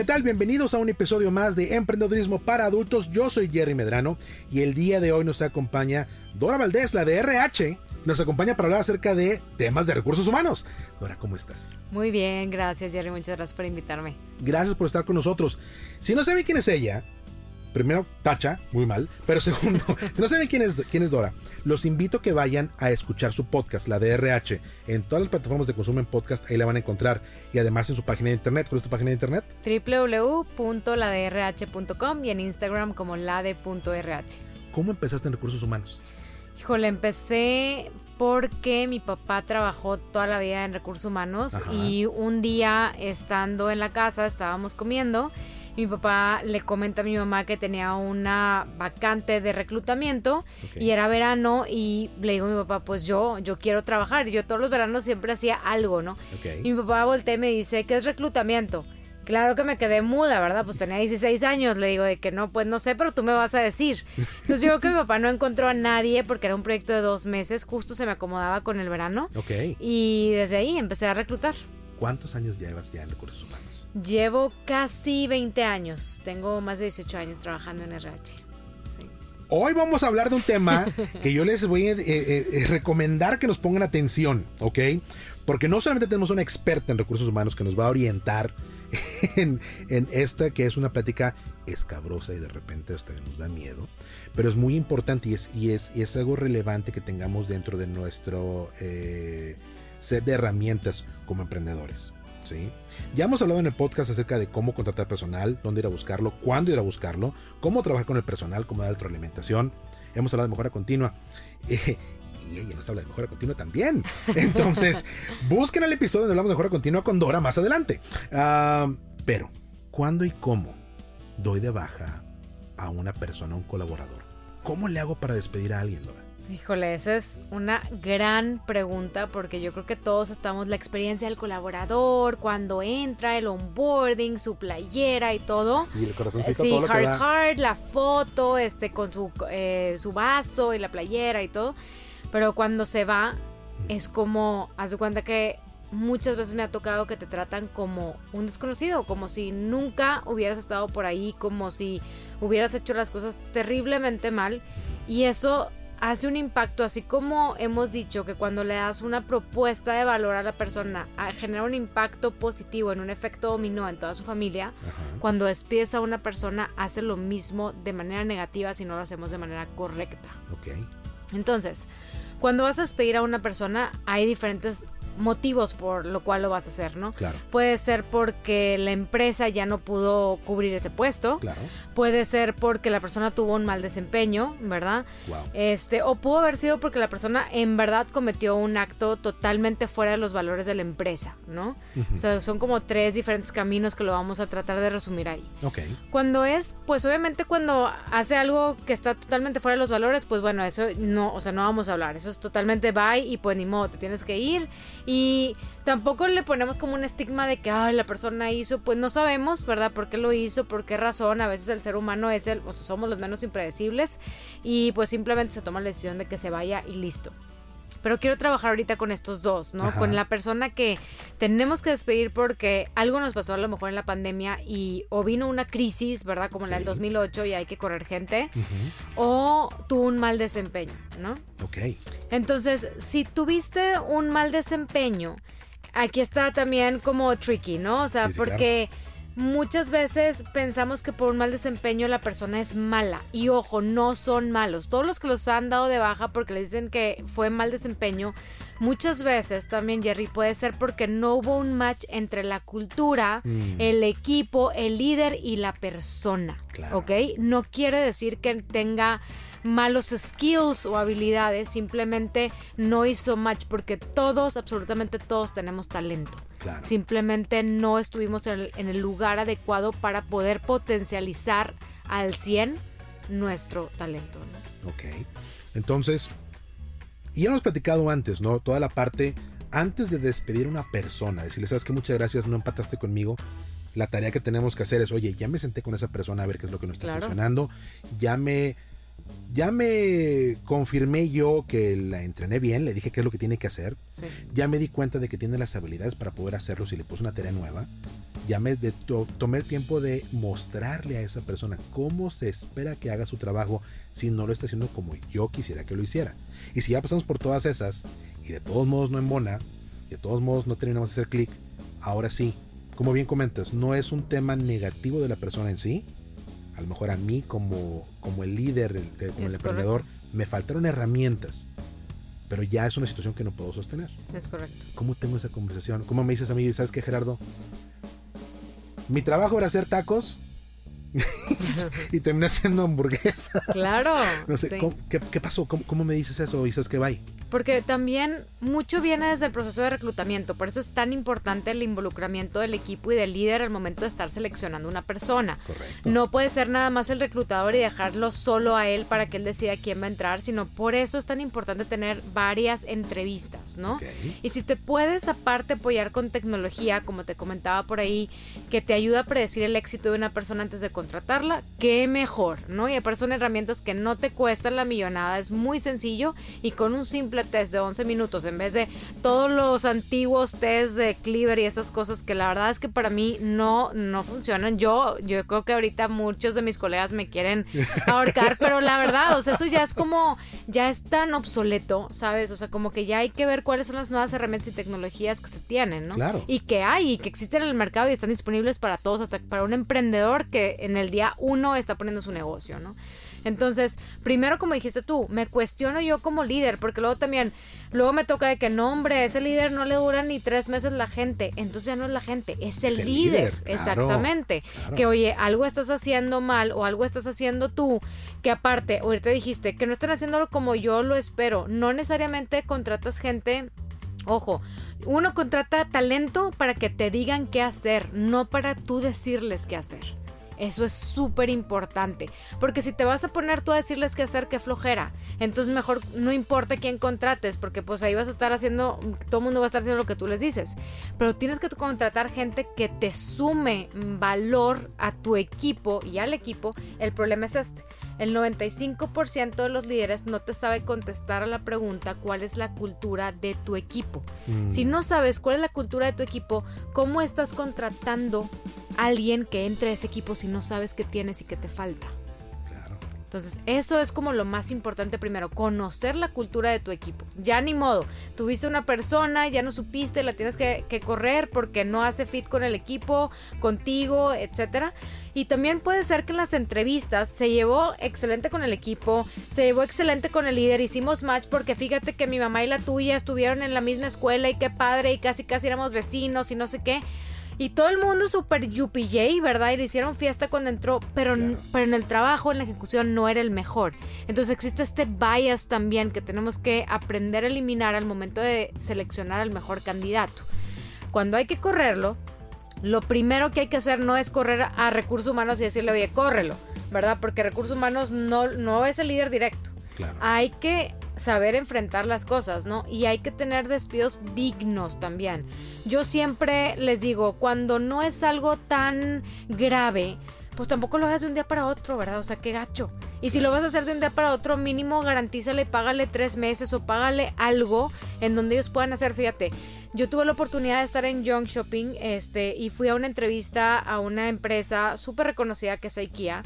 ¿Qué tal? Bienvenidos a un episodio más de Emprendedurismo para Adultos. Yo soy Jerry Medrano y el día de hoy nos acompaña Dora Valdés, la de RH. Nos acompaña para hablar acerca de temas de recursos humanos. Dora, ¿cómo estás? Muy bien, gracias Jerry, muchas gracias por invitarme. Gracias por estar con nosotros. Si no saben quién es ella, primero, tacha, muy mal. Pero segundo, si no saben quién es, quién es Dora, los invito a que vayan a escuchar su podcast, la DRH, en todas las plataformas de consumo en podcast, ahí la van a encontrar. Y además en su página de internet. ¿Cuál es tu página de internet? www.ladrh.com y en Instagram como lade.rh. ¿Cómo empezaste en recursos humanos? Híjole, empecé porque mi papá trabajó toda la vida en recursos humanos Ajá. y un día estando en la casa estábamos comiendo mi papá le comenta a mi mamá que tenía una vacante de reclutamiento y era verano y le digo a mi papá, pues yo, yo quiero trabajar. Yo todos los veranos siempre hacía algo, ¿no? Ok. Y mi papá voltea y me dice, ¿qué es reclutamiento? Claro que me quedé muda, ¿verdad? Pues tenía 16 años. Le digo de que no, pues no sé, pero tú me vas a decir. Entonces yo creo que mi papá no encontró a nadie porque era un proyecto de dos meses. Justo se me acomodaba con el verano. Ok. Y desde ahí empecé a reclutar. ¿Cuántos años llevas ya en recursos humanos? Llevo casi 20 años. Tengo más de 18 años trabajando en RH. Sí. Hoy vamos a hablar de un tema que yo les voy a eh, eh, recomendar que nos pongan atención, ¿ok? Porque no solamente tenemos una experta en recursos humanos que nos va a orientar en, en esta que es una plática escabrosa y de repente hasta nos da miedo, pero es muy importante y es, y es, y es algo relevante que tengamos dentro de nuestro eh, set de herramientas como emprendedores. Ya hemos hablado en el podcast acerca de cómo contratar personal, dónde ir a buscarlo, cuándo ir a buscarlo, cómo trabajar con el personal, cómo dar retroalimentación. Hemos hablado de mejora continua. eh, y ella nos habla de mejora continua también. Entonces, busquen el episodio donde hablamos de mejora continua con Dora más adelante. Ah, pero, ¿cuándo y cómo doy de baja a una persona, a un colaborador? ¿Cómo le hago para despedir a alguien, Dora? Híjole, esa es una gran pregunta porque yo creo que todos estamos la experiencia del colaborador, cuando entra, el onboarding, su playera y todo. Sí, el corazoncito, Sí, todo lo que hard da. hard, la foto, este, con su, eh, su vaso y la playera y todo. Pero cuando se va, es como, haz de cuenta que muchas veces me ha tocado que te tratan como un desconocido, como si nunca hubieras estado por ahí, como si hubieras hecho las cosas terriblemente mal. Y eso hace un impacto, así como hemos dicho que cuando le das una propuesta de valor a la persona, a- genera un impacto positivo en un efecto dominó en toda su familia, Ajá. cuando despides a una persona hace lo mismo de manera negativa si no lo hacemos de manera correcta. Entonces, cuando vas a despedir a una persona, hay diferentes motivos por lo cual lo vas a hacer, ¿no? Claro. Puede ser porque la empresa ya no pudo cubrir ese puesto. Claro. Puede ser porque la persona tuvo un mal desempeño, ¿verdad? Wow. Este, o pudo haber sido porque la persona en verdad cometió un acto totalmente fuera de los valores de la empresa, ¿no? O sea, son como tres diferentes caminos que lo vamos a tratar de resumir ahí. Ok. Cuando es, pues obviamente cuando hace algo que está totalmente fuera de los valores, pues bueno, eso no, o sea, no vamos a hablar. Eso es totalmente bye y pues ni modo, te tienes que ir. Y tampoco le ponemos como un estigma de que, ay, la persona hizo, pues no sabemos, ¿verdad? ¿Por qué lo hizo? ¿Por qué razón? A veces el ser humano es el, o sea, somos los menos impredecibles y pues simplemente se toma la decisión de que se vaya y listo. Pero quiero trabajar ahorita con estos dos, ¿no? Ajá. Con la persona que tenemos que despedir porque algo nos pasó a lo mejor en la pandemia y o vino una crisis, ¿verdad? Como la del Sí. 2008 y hay que correr gente, o tuvo un mal desempeño, ¿no? Ok. Entonces, si tuviste un mal desempeño, aquí está también como tricky, ¿no? O sea, Sí, sí, porque muchas veces pensamos que por un mal desempeño la persona es mala. Y ojo, no son malos. Todos los que los han dado de baja porque le dicen que fue mal desempeño, muchas veces también, Jerry, puede ser porque no hubo un match entre la cultura, Mm. el equipo, el líder y la persona. Claro. ¿Ok? No quiere decir que tenga malos skills o habilidades, simplemente no hizo match porque todos, absolutamente todos tenemos talento. Simplemente no estuvimos en el, lugar adecuado para poder potencializar al 100 nuestro talento. Ok. Entonces, y ya hemos platicado antes, ¿no? Toda la parte antes de despedir a una persona, decirle, sabes que muchas gracias, no empataste conmigo. La tarea que tenemos que hacer es, oye, ya me senté con esa persona a ver qué es lo que no está funcionando. Ya me ya me confirmé yo que la entrené bien, le dije qué es lo que tiene que hacer. Ya me di cuenta de que tiene las habilidades para poder hacerlo si le puse una tarea nueva. Ya me tomé el tiempo de mostrarle a esa persona cómo se espera que haga su trabajo si no lo está haciendo como yo quisiera que lo hiciera. Y si ya pasamos por todas esas y de todos modos no embona, de todos modos no terminamos de hacer clic, ahora sí, como bien comentas, no es un tema negativo de la persona en sí, a lo mejor a mí como, como el líder, como el emprendedor, me faltaron herramientas. Pero ya es una situación que no puedo sostener. Es correcto. ¿Cómo tengo esa conversación? ¿Cómo me dices a mí, sabes qué, Gerardo? Mi trabajo era hacer tacos y terminé haciendo hamburguesa. Claro. no sé, ¿qué, pasó? ¿Cómo, me dices eso? ¿Y sabes que va? Porque también mucho viene desde el proceso de reclutamiento, por eso es tan importante el involucramiento del equipo y del líder al momento de estar seleccionando una persona. Correcto. No puede ser nada más el reclutador y dejarlo solo a él para que él decida quién va a entrar, sino por eso es tan importante tener varias entrevistas, ¿no? Y si te puedes aparte apoyar con tecnología, como te comentaba por ahí, que te ayuda a predecir el éxito de una persona antes de contratarla, qué mejor, ¿no? Y aparte son herramientas que no te cuestan la millonada, es muy sencillo y con un simple test de 11 minutos en vez de todos los antiguos test de Cleaver y esas cosas que la verdad es que para mí no, no funcionan. Yo, yo creo que ahorita muchos de mis colegas me quieren ahorcar, pero la verdad, o sea, eso ya es como, ya es tan obsoleto, ¿sabes? O sea, como que ya hay que ver cuáles son las nuevas herramientas y tecnologías que se tienen, ¿no? Claro. Y que hay y que existen en el mercado y están disponibles para todos, hasta para un emprendedor que en el día uno está poniendo su negocio, ¿no? Entonces, primero, como dijiste tú, me cuestiono yo como líder, porque luego también, luego me toca de que no, hombre, ese líder no le dura ni tres meses la gente. Entonces ya no es la gente, es el, líder. exactamente. Que oye, algo estás haciendo mal o algo estás haciendo tú, que aparte, ahorita dijiste que no están haciéndolo como yo lo espero. No necesariamente contratas gente Ojo, uno contrata talento para que te digan qué hacer, no para tú decirles qué hacer. Eso es súper importante. Porque si te vas a poner tú a decirles qué hacer, qué flojera. Entonces mejor no importa quién contrates, porque pues ahí vas a estar haciendo, todo el mundo va a estar haciendo lo que tú les dices. Pero tienes que contratar gente que te sume valor a tu equipo y al equipo. El problema es este. El 95% de los líderes no te sabe contestar a la pregunta cuál es la cultura de tu equipo. Mm. Si no sabes cuál es la cultura de tu equipo, ¿cómo estás contratando a alguien que entre a ese equipo si no sabes qué tienes y qué te falta? Entonces, eso es como lo más importante primero, conocer la cultura de tu equipo. Ya ni modo, tuviste una persona, ya no supiste, la tienes que, correr porque no hace fit con el equipo, contigo, etcétera. Y también puede ser que en las entrevistas se llevó excelente con el equipo, se llevó excelente con el líder, hicimos match porque fíjate que mi mamá y la tuya estuvieron en la misma escuela y qué padre y casi casi éramos vecinos y no sé qué. Y todo el mundo súper yuppie, ¿verdad? Y le hicieron fiesta cuando entró, pero, pero en el trabajo, en la ejecución, no era el mejor. Entonces existe este bias también que tenemos que aprender a eliminar al momento de seleccionar al mejor candidato. Cuando hay que correrlo, lo primero que hay que hacer no es correr a recursos humanos y decirle, oye, córrelo, ¿verdad? Porque recursos humanos no, no es el líder directo. Hay que saber enfrentar las cosas, ¿no? Y hay que tener despidos dignos también. Yo siempre les digo, cuando no es algo tan grave, pues tampoco lo hagas de un día para otro, ¿verdad? O sea, qué gacho. Y si lo vas a hacer de un día para otro, mínimo garantízale, págale tres meses o págale algo en donde ellos puedan hacer, fíjate. Yo tuve la oportunidad de estar en Young Shopping este, y fui a una entrevista a una empresa súper reconocida que es IKEA.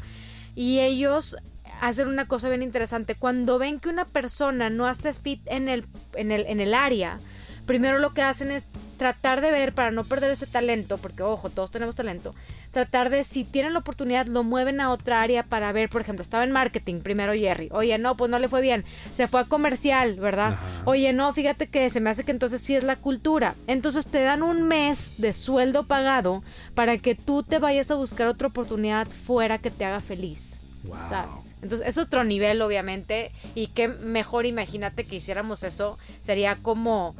Y ellos hacen una cosa bien interesante. Cuando ven que una persona no hace fit en el, en el, en el área, primero lo que hacen es tratar de ver para no perder ese talento, porque ojo, todos tenemos talento, tratar de si tienen la oportunidad lo mueven a otra área para ver, por ejemplo, estaba en marketing primero Jerry, oye, no, pues no le fue bien, se fue a comercial, ¿verdad? Oye, no, fíjate que se me hace que entonces sí es la cultura. Entonces te dan un mes de sueldo pagado para que tú te vayas a buscar otra oportunidad fuera que te haga feliz. ¿Sabes? Entonces es otro nivel, obviamente, y que mejor imagínate que hiciéramos eso, sería como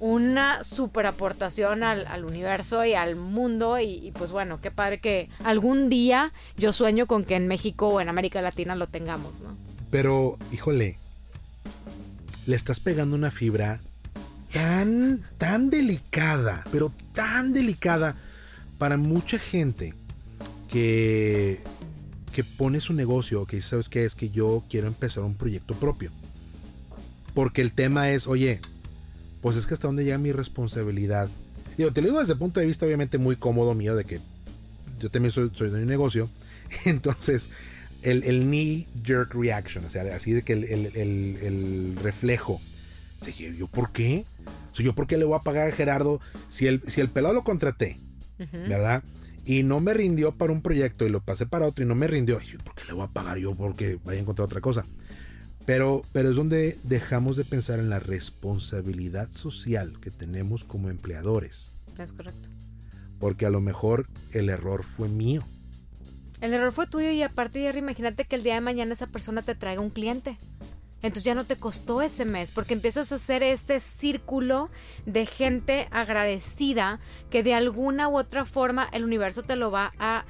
una super aportación al, universo y al mundo y, pues bueno, qué padre que algún día yo sueño con que en México o en América Latina lo tengamos, ¿no? Pero, híjole, le estás pegando una fibra tan, tan delicada, pero tan delicada para mucha gente que que pone su negocio, que sabes qué es que yo quiero empezar un proyecto propio. Porque el tema es, oye, pues es que hasta dónde llega mi responsabilidad. Digo, te lo digo desde el punto de vista obviamente muy cómodo mío de que yo también soy, soy de un negocio. Entonces, el, el knee jerk reaction, o sea, así de que el, el, el reflejo. ¿Yo por qué? O ¿Yo por qué le voy a pagar a Gerardo si el, si el pelado lo contraté? ¿Verdad? Y no me rindió para un proyecto y lo pasé para otro y no me rindió, ¿por qué le voy a pagar yo porque vaya a encontrar otra cosa? Pero, pero es donde dejamos de pensar en la responsabilidad social que tenemos como empleadores. Es correcto. Porque a lo mejor el error fue mío. El error fue tuyo y aparte, Jerry, imagínate que el día de mañana esa persona te traiga un cliente. Entonces ya no te costó ese mes porque empiezas a hacer este círculo de gente agradecida que de alguna u otra forma el universo te lo va a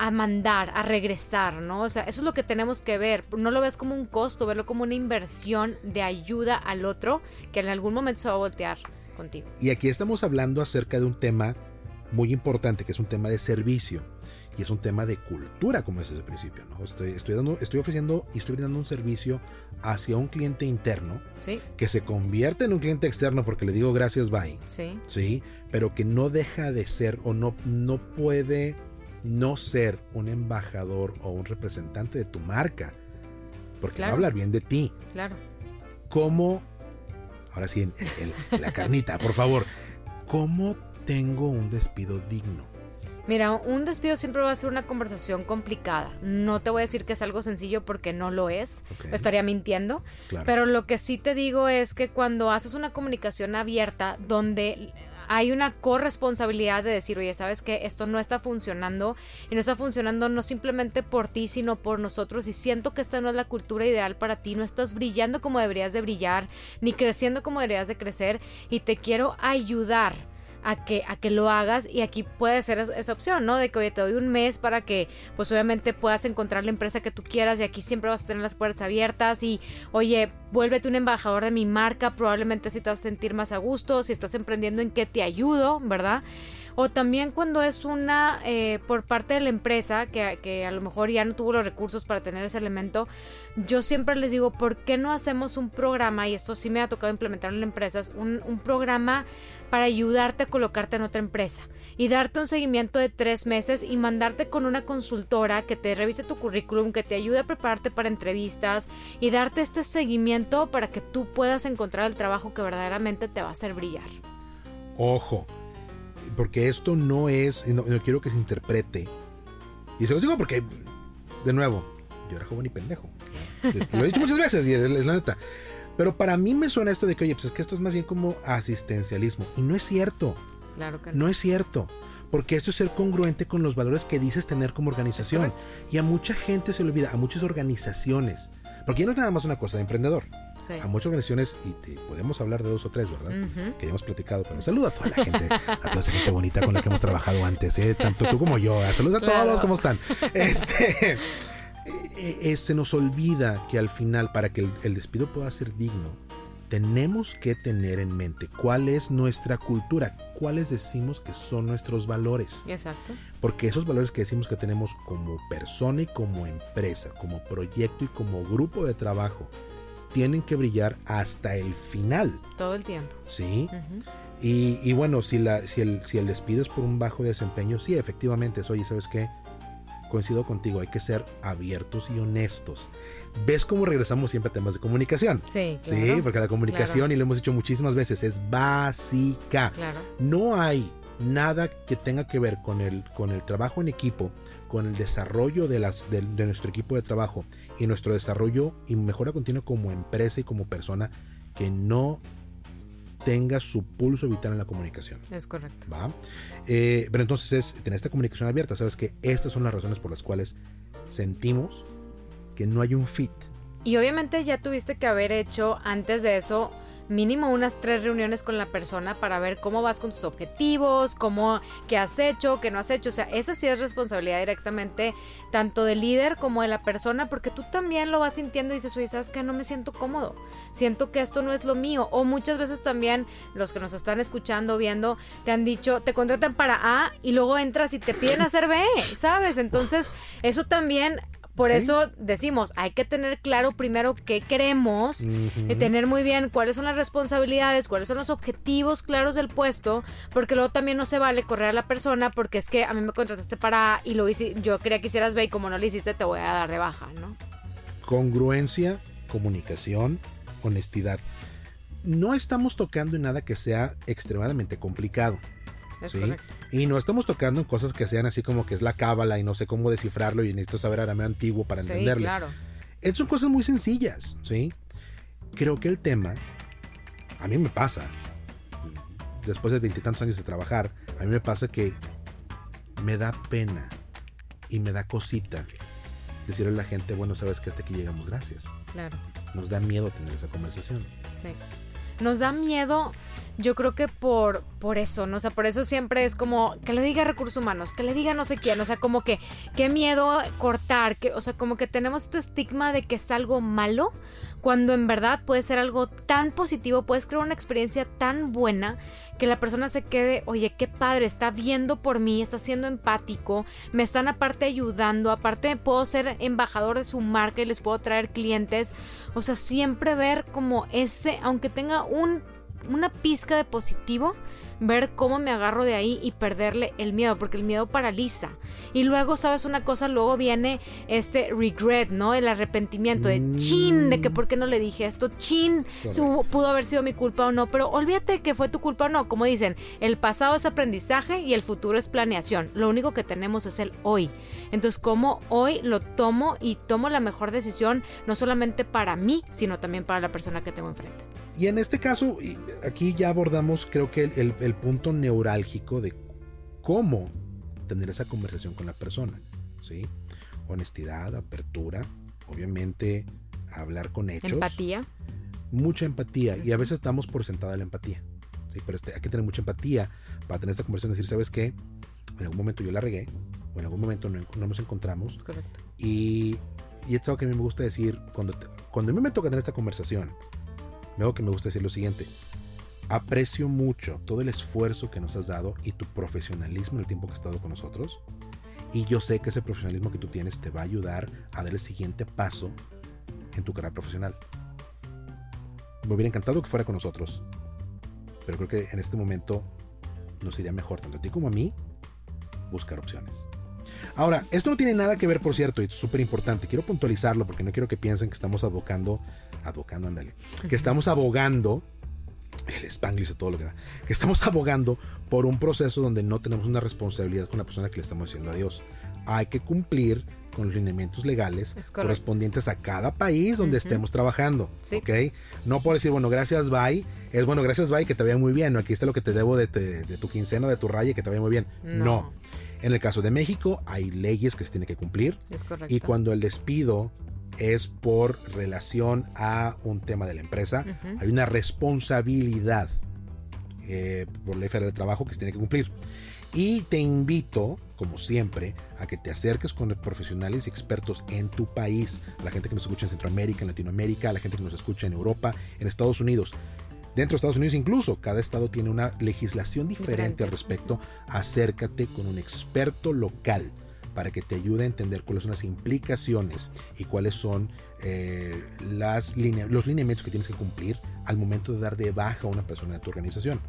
a mandar, a regresar, ¿no? O sea, eso es lo que tenemos que ver. No lo ves como un costo, verlo como una inversión de ayuda al otro que en algún momento se va a voltear contigo. Y aquí estamos hablando acerca de un tema muy importante, que es un tema de servicio y es un tema de cultura, como es desde el principio. ¿no? Estoy, estoy, dando, estoy ofreciendo y estoy brindando un servicio hacia un cliente interno que se convierte en un cliente externo porque le digo gracias, bye. Sí. sí. Pero que no deja de ser o no, no puede no ser un embajador o un representante de tu marca. Porque va a hablar bien de ti. Claro. ¿Cómo? Ahora sí, la carnita, por favor. ¿Cómo tengo un despido digno? Mira, un despido siempre va a ser una conversación complicada. No te voy a decir que es algo sencillo porque no lo es. estaría mintiendo. Pero lo que sí te digo es que cuando haces una comunicación abierta donde hay una corresponsabilidad de decir, oye, sabes que esto no está funcionando y no está funcionando no simplemente por ti, sino por nosotros y siento que esta no es la cultura ideal para ti, no estás brillando como deberías de brillar, ni creciendo como deberías de crecer y te quiero ayudar a que, a que lo hagas y aquí puede ser esa opción, ¿no? De que, oye, te doy un mes para que, pues obviamente puedas encontrar la empresa que tú quieras y aquí siempre vas a tener las puertas abiertas y, oye, vuélvete un embajador de mi marca, probablemente si te vas a sentir más a gusto, si estás emprendiendo en qué te ayudo, ¿verdad? O también cuando es una eh, por parte de la empresa que, que, a lo mejor ya no tuvo los recursos para tener ese elemento, yo siempre les digo, ¿por qué no hacemos un programa? Y esto sí me ha tocado implementar en empresas, un, un programa para ayudarte a colocarte en otra empresa y darte un seguimiento de tres meses y mandarte con una consultora que te revise tu currículum, que te ayude a prepararte para entrevistas y darte este seguimiento para que tú puedas encontrar el trabajo que verdaderamente te va a hacer brillar. Ojo, porque esto no es, no, quiero que se interprete. Y se los digo porque, de nuevo, yo era joven y pendejo. Lo he dicho muchas veces y es, la neta. Pero para mí me suena esto de que, oye, pues es que esto es más bien como asistencialismo. Y no es cierto. Claro que no. No es cierto. Porque esto es ser congruente con los valores que dices tener como organización. Y a mucha gente se le olvida, a muchas organizaciones. Porque ya no es nada más una cosa de emprendedor. A muchas organizaciones, y te, podemos hablar de dos o tres, ¿verdad? Que ya hemos platicado, pero saluda a toda la gente, a toda esa gente bonita con la que hemos trabajado antes, ¿eh? tanto tú como yo. Saludos a todos, ¿cómo están? Este, eh, eh, se nos olvida que al final, para que el despido pueda ser digno, tenemos que tener en mente cuál es nuestra cultura, cuáles decimos que son nuestros valores. Exacto. Porque esos valores que decimos que tenemos como persona y como empresa, como proyecto y como grupo de trabajo, tienen que brillar hasta el final. Todo el tiempo. Sí. y, bueno, si, la, si, el, si el despido es por un bajo desempeño, sí, efectivamente es, oye, ¿sabes qué? coincido contigo, hay que ser abiertos y honestos. ¿Ves cómo regresamos siempre a temas de comunicación? Sí. sí, porque la comunicación, y lo hemos dicho muchísimas veces, es básica. Claro. No hay nada que tenga que ver con el, con el trabajo en equipo, con el desarrollo de, las, de, nuestro equipo de trabajo y nuestro desarrollo y mejora continua como empresa y como persona que no tenga su pulso vital en la comunicación. Es correcto. ¿Va? Eh, pero entonces es tener esta comunicación abierta. Sabes que estas son las razones por las cuales sentimos que no hay un fit. Y obviamente ya tuviste que haber hecho antes de eso mínimo unas tres reuniones con la persona para ver cómo vas con tus objetivos, cómo, qué has hecho, qué no has hecho. O sea, esa sí es responsabilidad directamente tanto del líder como de la persona, porque tú también lo vas sintiendo y dices, oye, ¿sabes qué? No me siento cómodo. Siento que esto no es lo mío. O muchas veces también los que nos están escuchando, viendo, te han dicho, te contratan para A y luego entras y te piden hacer B, ¿sabes? Entonces, eso también por eso decimos, hay que tener claro primero qué queremos, y eh, tener muy bien cuáles son las responsabilidades, cuáles son los objetivos claros del puesto, porque luego también no se vale correr a la persona porque es que a mí me contrataste para y lo hice, yo quería que hicieras B y como no lo hiciste te voy a dar de baja, ¿no? Congruencia, comunicación, honestidad. No estamos tocando en nada que sea extremadamente complicado. Y no estamos tocando en cosas que sean así como que es la cábala y no sé cómo descifrarlo y necesito saber arameo antiguo para entenderlo. claro. son cosas muy sencillas, ¿sí? Creo que el tema, a mí me pasa, después de veintitantos años de trabajar, a mí me pasa que me da pena y me da cosita decirle a la gente, bueno, sabes que hasta aquí llegamos, gracias. Claro. Nos da miedo tener esa conversación. Sí. Nos da miedo yo creo que por, por eso, ¿no? O sea, por eso siempre es como que le diga recursos humanos, que le diga no sé quién, o sea, como que qué miedo cortar, que, o sea, como que tenemos este estigma de que es algo malo, cuando en verdad puede ser algo tan positivo, puedes crear una experiencia tan buena que la persona se quede, oye, qué padre, está viendo por mí, está siendo empático, me están aparte ayudando, aparte puedo ser embajador de su marca y les puedo traer clientes, o sea, siempre ver como ese, aunque tenga un una pizca de positivo, ver cómo me agarro de ahí y perderle el miedo, porque el miedo paraliza. Y luego, ¿sabes una cosa? Luego viene este regret, ¿no? El arrepentimiento de chin, de que por qué no le dije esto, chin, pudo haber sido mi culpa o no, pero olvídate que fue tu culpa o no. Como dicen, el pasado es aprendizaje y el futuro es planeación. Lo único que tenemos es el hoy. Entonces, ¿cómo hoy lo tomo y tomo la mejor decisión, no solamente para mí, sino también para la persona que tengo enfrente? Y en este caso, aquí ya abordamos creo que el, punto neurálgico de cómo tener esa conversación con la persona. ¿sí? Honestidad, apertura, obviamente hablar con hechos. Empatía. Mucha empatía. Y a veces estamos por sentada la empatía. ¿sí? Pero este, hay que tener mucha empatía para tener esta conversación decir, ¿sabes qué? En algún momento yo la regué, o en algún momento no, nos encontramos. Es correcto. Y, y es algo que a mí me gusta decir, cuando, cuando a mí me toca tener esta conversación, Me gusta decir lo siguiente. Aprecio mucho todo el esfuerzo que nos has dado y tu profesionalismo en el tiempo que has estado con nosotros. Y yo sé que ese profesionalismo que tú tienes te va a ayudar a dar el siguiente paso en tu carrera profesional. Me hubiera encantado que fuera con nosotros. Pero creo que en este momento nos iría mejor, tanto a ti como a mí, buscar opciones. Ahora, esto no tiene nada que ver, por cierto, y es súper importante. Quiero puntualizarlo porque no quiero que piensen que estamos abocando abocando, ándale, que estamos abogando, el spanglish de todo lo que da, que estamos abogando por un proceso donde no tenemos una responsabilidad con la persona que le estamos diciendo adiós. Hay que cumplir con los lineamientos legales correspondientes a cada país donde estemos trabajando. ¿Ok? No por decir, bueno, gracias, bye. Es bueno, gracias, bye, que te vaya muy bien. Aquí está lo que te debo de, tu quincena, de tu raya, que te vaya muy bien. No. En el caso de México, hay leyes que se tienen que cumplir. Es correcto. Y cuando el despido es por relación a un tema de la empresa. Hay una responsabilidad eh, por ley federal de trabajo que se tiene que cumplir. Y te invito, como siempre, a que te acerques con profesionales y expertos en tu país, la gente que nos escucha en Centroamérica, en Latinoamérica, la gente que nos escucha en Europa, en Estados Unidos. Dentro de Estados Unidos incluso, cada estado tiene una legislación diferente, al respecto. Acércate con un experto local para que te ayude a entender cuáles son las implicaciones y cuáles son eh, las los lineamientos que tienes que cumplir al momento de dar de baja a una persona de tu organización.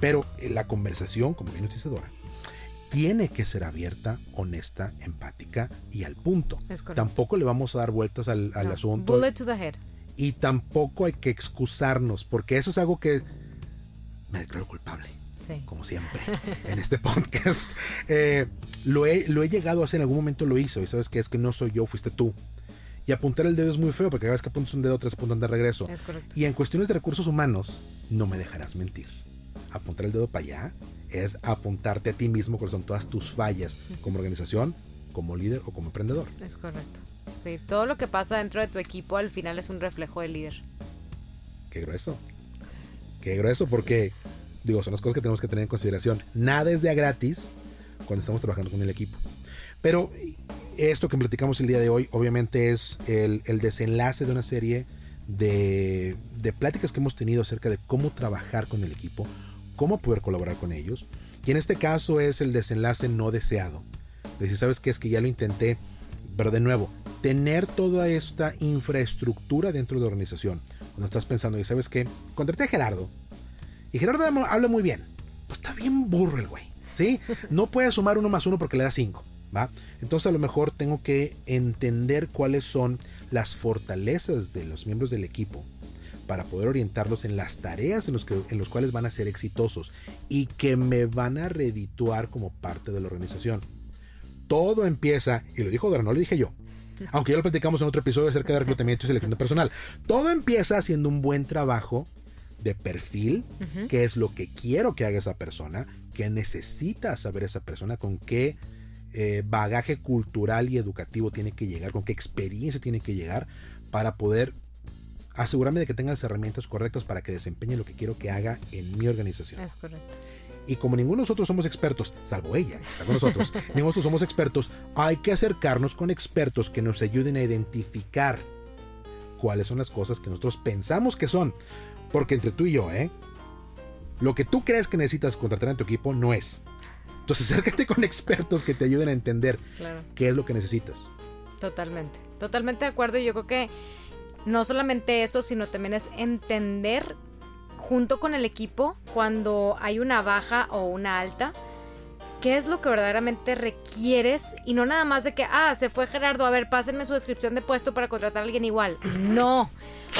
Pero eh, la conversación, como bien dice Dora, tiene que ser abierta, honesta, empática y al punto. Tampoco le vamos a dar vueltas al, al No, asunto. Bullet to the head. Y tampoco hay que excusarnos, porque eso es algo que me declaro culpable, Sí. como siempre, en este podcast. Eh, lo, he, lo he llegado a hacer, en algún momento lo hizo, y sabes que es que no soy yo, fuiste tú. Y apuntar el dedo es muy feo, porque cada vez que apuntas un dedo, tres apuntan de regreso. Es correcto. Y en cuestiones de recursos humanos, no me dejarás mentir. Apuntar el dedo para allá es apuntarte a ti mismo cuáles son todas tus fallas como organización, como líder o como emprendedor. Es correcto. Sí, todo lo que pasa dentro de tu equipo al final es un reflejo del líder. Qué grueso. Qué grueso porque, digo, son las cosas que tenemos que tener en consideración. Nada es de a gratis cuando estamos trabajando con el equipo. Pero esto que platicamos el día de hoy, obviamente es el, el desenlace de una serie de, de pláticas que hemos tenido acerca de cómo trabajar con el equipo, cómo poder colaborar con ellos. Y en este caso es el desenlace no deseado. De decir, ¿sabes qué? Es que ya lo intenté, pero de nuevo, tener toda esta infraestructura dentro de la organización. Cuando estás pensando, y sabes qué? Contraté a Gerardo. Y Gerardo habla muy bien. Pues está bien burro el güey. ¿Sí? No puede sumar uno más uno porque le da cinco. ¿Va? Entonces a lo mejor tengo que entender cuáles son las fortalezas de los miembros del equipo para poder orientarlos en las tareas en que, en los cuales van a ser exitosos y que me van a redituar como parte de la organización. Todo empieza, y lo dijo Dora, no lo dije yo, aunque ya lo platicamos en otro episodio acerca de reclutamiento y selección de personal. Todo empieza haciendo un buen trabajo de perfil, qué es lo que quiero que haga esa persona, qué necesita saber esa persona, con qué eh, bagaje cultural y educativo tiene que llegar, con qué experiencia tiene que llegar para poder asegurarme de que tenga las herramientas correctas para que desempeñe lo que quiero que haga en mi organización. Es correcto. Y como ninguno de nosotros somos expertos, salvo ella, que está con nosotros, ninguno de nosotros somos expertos, hay que acercarnos con expertos que nos ayuden a identificar cuáles son las cosas que nosotros pensamos que son. Porque entre tú y yo, ¿eh? Lo que tú crees que necesitas contratar en tu equipo no es. Entonces acércate con expertos que te ayuden a entender Claro. qué es lo que necesitas. Totalmente. Totalmente de acuerdo. y Yo creo que no solamente eso, sino también es entender junto con el equipo cuando hay una baja o una alta. ¿Qué es lo que verdaderamente requieres? Y no nada más de que, ah, se fue Gerardo, a ver, pásenme su descripción de puesto para contratar a alguien igual. No.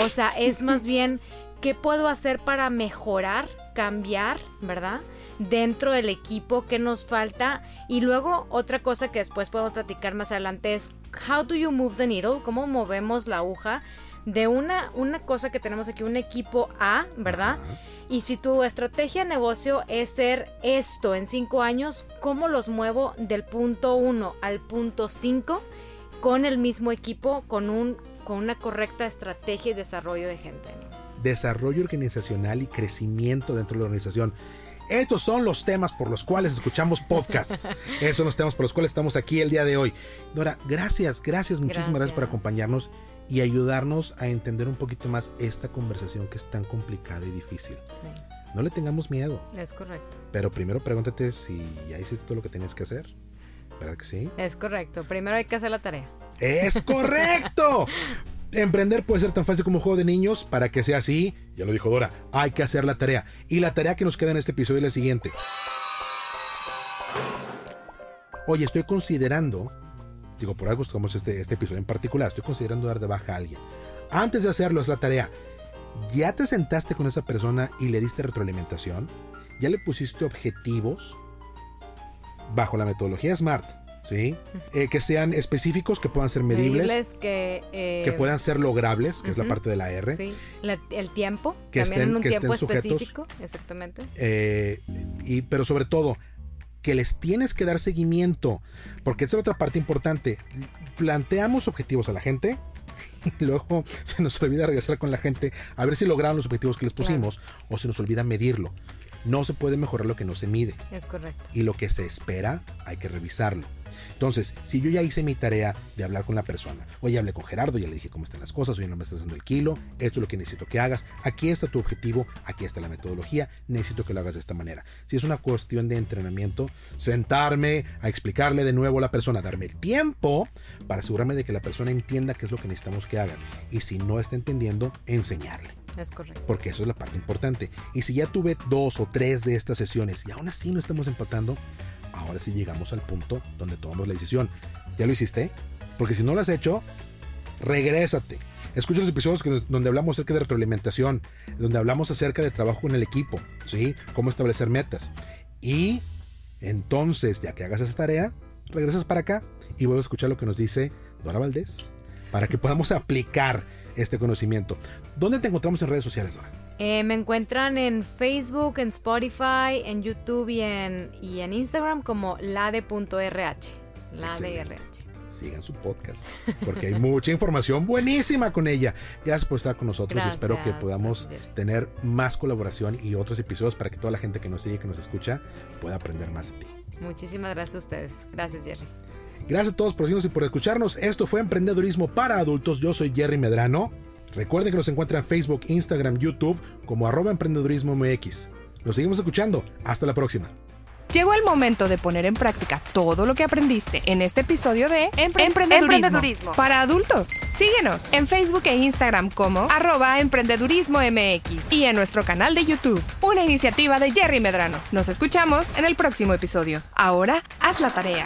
O sea, es más bien, ¿qué puedo hacer para mejorar, cambiar, verdad? Dentro del equipo, ¿qué nos falta? Y luego otra cosa que después podemos platicar más adelante es, how do you move the needle? ¿Cómo movemos la aguja? De una, una cosa que tenemos aquí, un equipo A, ¿verdad? Ajá. Y si tu estrategia de negocio es ser esto en cinco años, ¿cómo los muevo del punto 1 al punto 5 con el mismo equipo, con, un, con una correcta estrategia y desarrollo de gente? Desarrollo organizacional y crecimiento dentro de la organización. Estos son los temas por los cuales escuchamos podcasts. Esos son los temas por los cuales estamos aquí el día de hoy. Dora, gracias, gracias, muchísimas gracias, por Gracias. acompañarnos y ayudarnos a entender un poquito más esta conversación que es tan complicada y difícil. Sí, No le tengamos miedo, es correcto. pero primero pregúntate si ya hiciste todo lo que tenías que hacer. ¿Verdad que sí? Es correcto. Primero hay que hacer la tarea. ¡Es correcto! Emprender puede ser tan fácil como un juego de niños. Para que sea así, ya lo dijo Dora, hay que hacer la tarea. Y la tarea que nos queda en este episodio es la siguiente. Oye, estoy considerando, digo, por algo tomamos este, este episodio en particular, estoy considerando dar de baja a alguien. Antes de hacerlo es la tarea. ¿Ya te sentaste con esa persona y le diste retroalimentación? ¿Ya le pusiste objetivos bajo la metodología SMART? ¿Sí? Eh, que sean específicos, que puedan ser medibles, Medibles que... eh, que puedan ser logrables, que es la parte de la R. Sí, la- el tiempo. Que también estén- en un que tiempo estén sujetos. específico. Exactamente. Eh, y, pero sobre todo, que les tienes que dar seguimiento. Porque esa es otra parte importante. Planteamos objetivos a la gente. Y luego se nos olvida regresar con la gente a ver si lograron los objetivos que les pusimos o se nos olvida medirlo. No se puede mejorar lo que no se mide. Es correcto. y lo que se espera hay que revisarlo. Entonces, si yo ya hice mi tarea de hablar con la persona, hoy hablé con Gerardo, ya le dije cómo están las cosas, hoy no me estás dando el kilo, esto es lo que necesito que hagas, aquí está tu objetivo, aquí está la metodología, necesito que lo hagas de esta manera. Si es una cuestión de entrenamiento, sentarme a explicarle de nuevo a la persona, darme el tiempo para asegurarme de que la persona entienda qué es lo que necesitamos que hagan. Y si no está entendiendo, enseñarle Porque eso es la parte importante. Y si ya tuve dos o tres de estas sesiones y aún así no estamos empatando, ahora sí llegamos al punto donde tomamos la decisión. ¿Ya lo hiciste? Porque si no lo has hecho, regrésate. Escucha los episodios donde hablamos acerca de retroalimentación, donde hablamos acerca de trabajo en el equipo, ¿sí? Cómo establecer metas. Y entonces, ya que hagas esa tarea, regresas para acá y vuelves a escuchar lo que nos dice Dora Valdés para que podamos aplicar este conocimiento. ¿Dónde te encontramos en redes sociales, Dora? Eh, me encuentran en Facebook, en Spotify, en YouTube y en, y en Instagram como lade.rh. Lade.rh sigan su podcast, porque hay mucha información buenísima con ella. Gracias por estar con nosotros. Espero que podamos tener más colaboración y otros episodios para que toda la gente que nos sigue, que nos escucha, pueda aprender más de ti. Muchísimas gracias a ustedes. Gracias, Jerry. Gracias a todos por seguirnos y por escucharnos. Esto fue Emprendedurismo para Adultos. Yo soy Jerry Medrano. Recuerden que nos encuentran en Facebook, Instagram, YouTube como arroba emprendedurismo MX. Nos seguimos escuchando. Hasta la próxima. Llegó el momento de poner en práctica todo lo que aprendiste en este episodio de emprendedurismo, para adultos. Síguenos en Facebook e Instagram como arroba emprendedurismo MX y en nuestro canal de YouTube, una iniciativa de Jerry Medrano. Nos escuchamos en el próximo episodio. Ahora, haz la tarea.